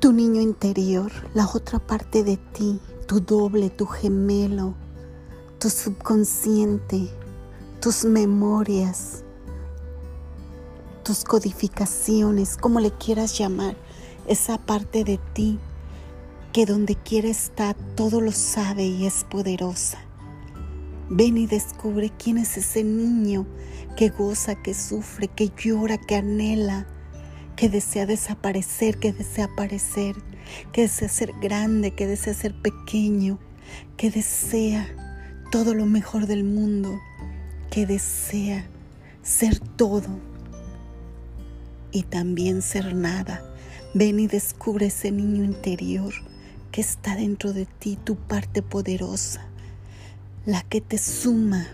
tu niño interior, la otra parte de ti, tu doble, tu gemelo, tu subconsciente, tus memorias, tus codificaciones, como le quieras llamar, esa parte de ti que donde quiera está todo lo sabe y es poderosa. Ven y descubre quién es ese niño que goza, que sufre, que llora, que anhela, que desea desaparecer, que desea aparecer, que desea ser grande, que desea ser pequeño, que desea todo lo mejor del mundo, que desea ser todo y también ser nada. Ven y descubre ese niño interior que está dentro de ti, tu parte poderosa la que te suma